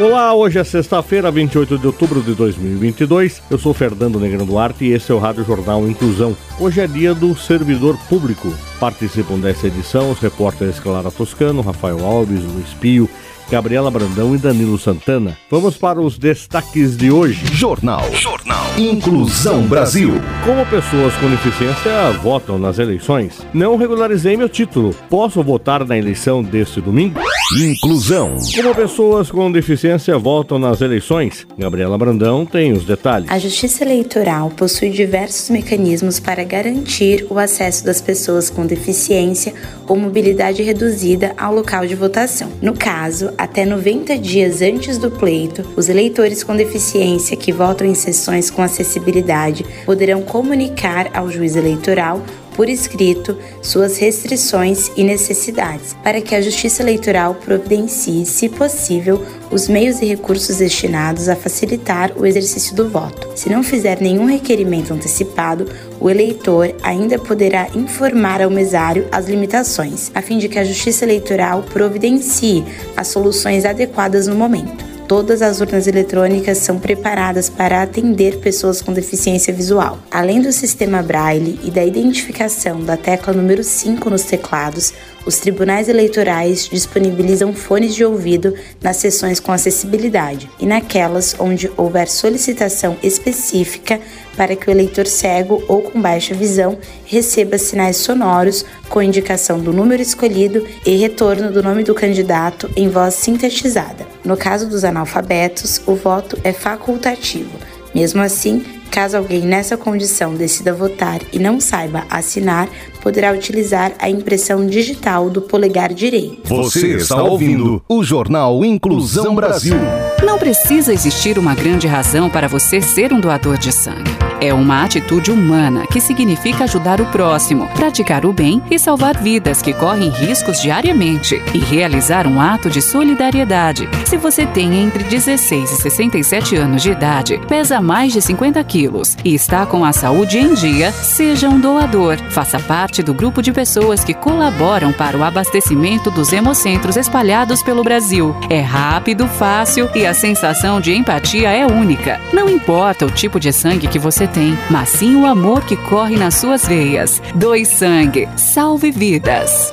Olá, hoje é sexta-feira, 28 de outubro de 2022. Eu sou Fernando Negrão Duarte e esse é o Rádio Jornal Inclusão. Hoje é dia do servidor público. Participam dessa edição os repórteres Clara Toscano, Rafael Alves, Luiz Pio, Gabriela Brandão e Danilo Santana. Vamos para os destaques de hoje. Jornal. Jornal. Inclusão Brasil. Como pessoas com deficiência votam nas eleições? Não regularizei meu título. Posso votar na eleição deste domingo? Inclusão. Como pessoas com deficiência votam nas eleições? Gabriela Brandão tem os detalhes. A Justiça Eleitoral possui diversos mecanismos para garantir o acesso das pessoas com deficiência ou mobilidade reduzida ao local de votação. No caso, até 90 dias antes do pleito, os eleitores com deficiência que votam em sessões com acessibilidade poderão comunicar ao juiz eleitoral por escrito suas restrições e necessidades, para que a Justiça Eleitoral providencie, se possível, os meios e recursos destinados a facilitar o exercício do voto. Se não fizer nenhum requerimento antecipado, o eleitor ainda poderá informar ao mesário as limitações, a fim de que a Justiça Eleitoral providencie as soluções adequadas no momento. Todas as urnas eletrônicas são preparadas para atender pessoas com deficiência visual. Além do sistema Braille e da identificação da tecla número 5 nos teclados, os tribunais eleitorais disponibilizam fones de ouvido nas sessões com acessibilidade e naquelas onde houver solicitação específica para que o eleitor cego ou com baixa visão receba sinais sonoros com indicação do número escolhido e retorno do nome do candidato em voz sintetizada. No caso dos analfabetos, o voto é facultativo. Mesmo assim, Caso alguém nessa condição decida votar e não saiba assinar, poderá utilizar a impressão digital do polegar direito. Você está ouvindo o Jornal Inclusão Brasil. Não precisa existir uma grande razão para você ser um doador de sangue. É uma atitude humana que significa ajudar o próximo, praticar o bem e salvar vidas que correm riscos diariamente e realizar um ato de solidariedade. Se você tem entre 16 e 67 anos de idade, pesa mais de 50 quilos e está com a saúde em dia, seja um doador. Faça parte do grupo de pessoas que colaboram para o abastecimento dos hemocentros espalhados pelo Brasil. É rápido, fácil e a sensação de empatia é única. Não importa o tipo de sangue que você tem, mas sim o amor que corre nas suas veias. Doe sangue, salve vidas.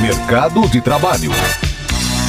Mercado de Trabalho.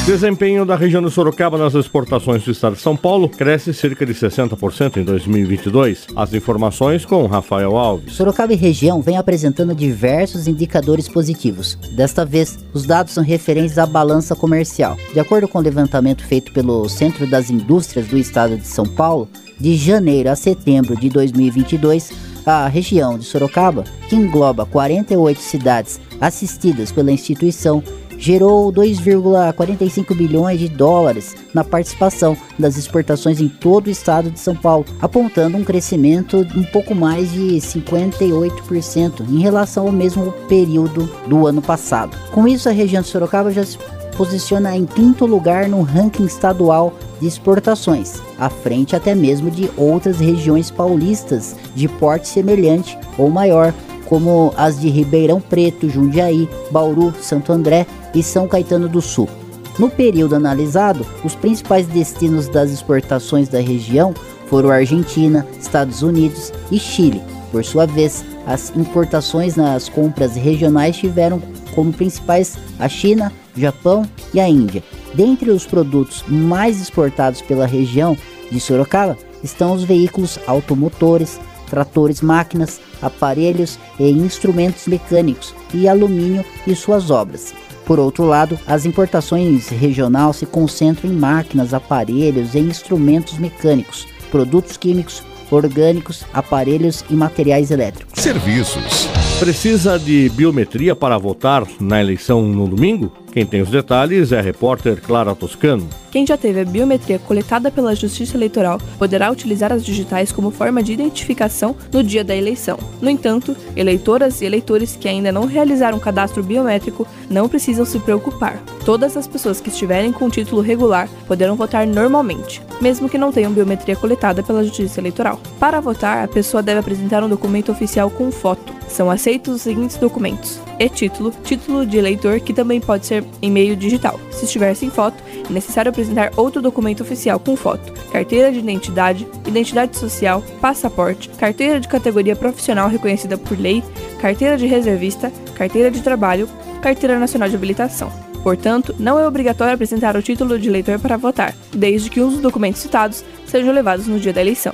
Desempenho da região de Sorocaba nas exportações do estado de São Paulo cresce cerca de 60% em 2022. As informações com Rafael Alves. Sorocaba e região vem apresentando diversos indicadores positivos. Desta vez, os dados são referentes à balança comercial. De acordo com o levantamento feito pelo Centro das Indústrias do estado de São Paulo, de janeiro a setembro de 2022, a região de Sorocaba, que engloba 48 cidades assistidas pela instituição, gerou 2,45 bilhões de dólares na participação das exportações em todo o estado de São Paulo, apontando um crescimento de um pouco mais de 58% em relação ao mesmo período do ano passado. Com isso, a região de Sorocaba já se posiciona em quinto lugar no ranking estadual de exportações, à frente até mesmo de outras regiões paulistas de porte semelhante ou maior, como as de Ribeirão Preto, Jundiaí, Bauru, Santo André e São Caetano do Sul. No período analisado, os principais destinos das exportações da região foram Argentina, Estados Unidos e Chile. Por sua vez, as importações nas compras regionais tiveram como principais a China, Japão e a Índia. Dentre os produtos mais exportados pela região de Sorocaba estão os veículos automotores, tratores, máquinas, aparelhos e instrumentos mecânicos e alumínio e suas obras. Por outro lado, as importações regional se concentram em máquinas, aparelhos e instrumentos mecânicos, produtos químicos, orgânicos, aparelhos e materiais elétricos. Serviços. Precisa de biometria para votar na eleição no domingo? Quem tem os detalhes é a repórter Clara Toscano. Quem já teve a biometria coletada pela Justiça Eleitoral poderá utilizar as digitais como forma de identificação no dia da eleição. No entanto, eleitoras e eleitores que ainda não realizaram um cadastro biométrico não precisam se preocupar. Todas as pessoas que estiverem com título regular poderão votar normalmente, mesmo que não tenham biometria coletada pela Justiça Eleitoral. Para votar, a pessoa deve apresentar um documento oficial com foto. São aceitos os seguintes documentos: e-título, título de eleitor, que também pode ser em meio digital. Se estiver sem foto, é necessário apresentar outro documento oficial com foto: carteira de identidade, identidade social, passaporte, carteira de categoria profissional reconhecida por lei, carteira de reservista, carteira de trabalho, carteira nacional de habilitação. Portanto, não é obrigatório apresentar o título de eleitor para votar, desde que um dos documentos citados sejam levados no dia da eleição.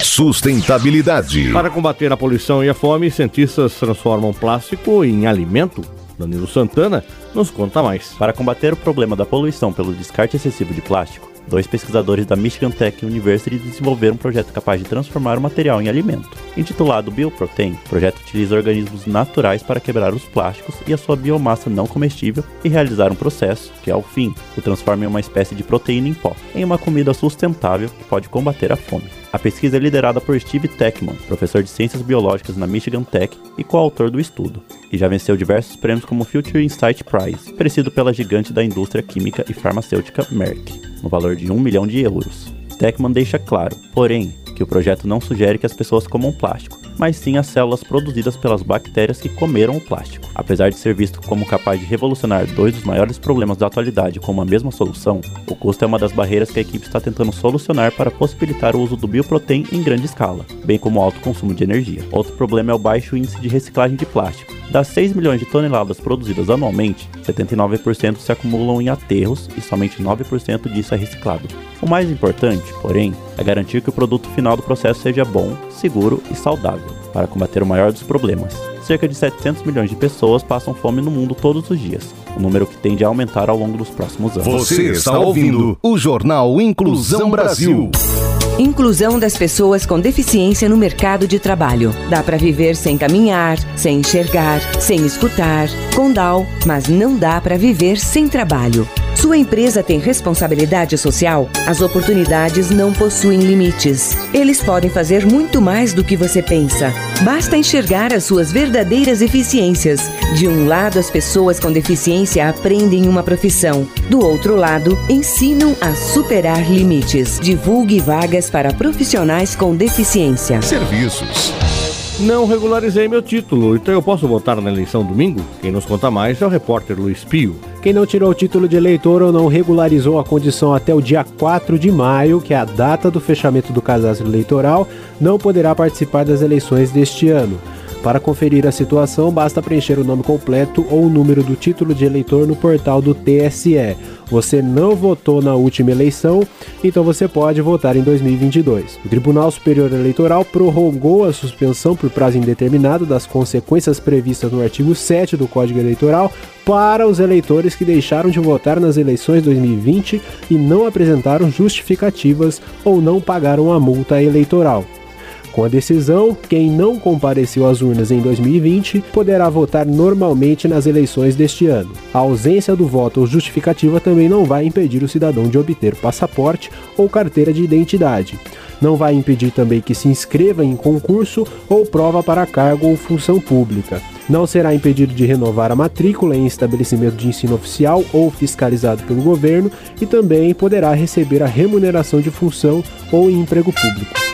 Sustentabilidade. Para combater a poluição e a fome, cientistas transformam plástico em alimento. Danilo Santana nos conta mais. Para combater o problema da poluição pelo descarte excessivo de plástico, dois pesquisadores da Michigan Tech University desenvolveram um projeto capaz de transformar o material em alimento. Intitulado Bioprotein, o projeto utiliza organismos naturais para quebrar os plásticos e a sua biomassa não comestível e realizar um processo que, ao fim, o transforma em uma espécie de proteína em pó, em uma comida sustentável que pode combater a fome. A pesquisa é liderada por Steve Techman, professor de ciências biológicas na Michigan Tech e coautor do estudo, e já venceu diversos prêmios como o Future Insight Prize, oferecido pela gigante da indústria química e farmacêutica Merck, no valor de 1 milhão de euros. Techman deixa claro, porém, que o projeto não sugere que as pessoas comam plástico, mas sim as células produzidas pelas bactérias que comeram o plástico. Apesar de ser visto como capaz de revolucionar dois dos maiores problemas da atualidade com uma mesma solução, o custo é uma das barreiras que a equipe está tentando solucionar para possibilitar o uso do bioprotein em grande escala, bem como o alto consumo de energia. Outro problema é o baixo índice de reciclagem de plástico. Das 6 milhões de toneladas produzidas anualmente, 79% se acumulam em aterros e somente 9% disso é reciclado. O mais importante, porém, é garantir que o produto final do processo seja bom, seguro e saudável, para combater o maior dos problemas. Cerca de 700 milhões de pessoas passam fome no mundo todos os dias, um número que tende a aumentar ao longo dos próximos anos. Você está ouvindo o Jornal Inclusão Brasil. Inclusão das pessoas com deficiência no mercado de trabalho. Dá para viver sem caminhar, sem enxergar, sem escutar, com DAO, mas não dá para viver sem trabalho. Sua empresa tem responsabilidade social? As oportunidades não possuem limites. Eles podem fazer muito mais do que você pensa. Basta enxergar as suas verdadeiras eficiências. De um lado, as pessoas com deficiência aprendem uma profissão. Do outro lado, ensinam a superar limites. Divulgue vagas para profissionais com deficiência. Serviços. Não regularizei meu título, então eu posso votar na eleição domingo? Quem nos conta mais é o repórter Luiz Pio. Quem não tirou o título de eleitor ou não regularizou a condição até o dia 4 de maio, que é a data do fechamento do cadastro eleitoral, não poderá participar das eleições deste ano. Para conferir a situação, basta preencher o nome completo ou o número do título de eleitor no portal do TSE. Você não votou na última eleição, então você pode votar em 2022. O Tribunal Superior Eleitoral prorrogou a suspensão por prazo indeterminado das consequências previstas no artigo 7 do Código Eleitoral para os eleitores que deixaram de votar nas eleições 2020 e não apresentaram justificativas ou não pagaram a multa eleitoral. Com a decisão, quem não compareceu às urnas em 2020 poderá votar normalmente nas eleições deste ano. A ausência do voto ou justificativa também não vai impedir o cidadão de obter passaporte ou carteira de identidade. Não vai impedir também que se inscreva em concurso ou prova para cargo ou função pública. Não será impedido de renovar a matrícula em estabelecimento de ensino oficial ou fiscalizado pelo governo e também poderá receber a remuneração de função ou emprego público.